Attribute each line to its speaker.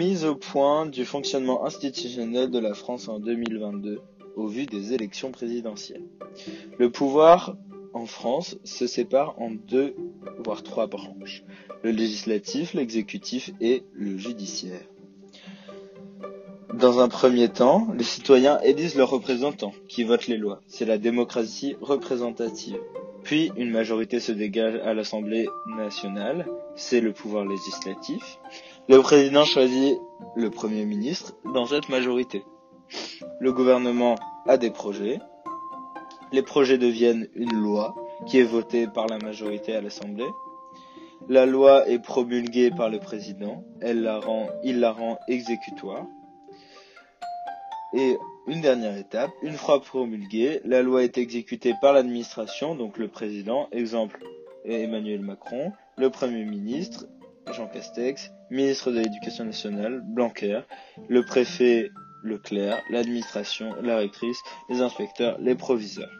Speaker 1: mise au point du fonctionnement institutionnel de la France en 2022 au vu des élections présidentielles. Le pouvoir en France se sépare en deux, voire trois branches. Le législatif, l'exécutif et le judiciaire. Dans un premier temps, les citoyens élisent leurs représentants, qui votent les lois. C'est la démocratie représentative. Puis une majorité se dégage à l'Assemblée nationale, c'est le pouvoir législatif. Le président choisit le Premier ministre dans cette majorité. Le gouvernement a des projets. Les projets deviennent une loi qui est votée par la majorité à l'Assemblée. La loi est promulguée par le président. Il la rend exécutoire. Et une dernière étape, une fois promulguée, la loi est exécutée par l'administration, donc le président, exemple Emmanuel Macron, le Premier ministre, Jean Castex, ministre de l'Éducation nationale, Blanquer, le préfet Leclerc, l'administration, la rectrice, les inspecteurs, les proviseurs.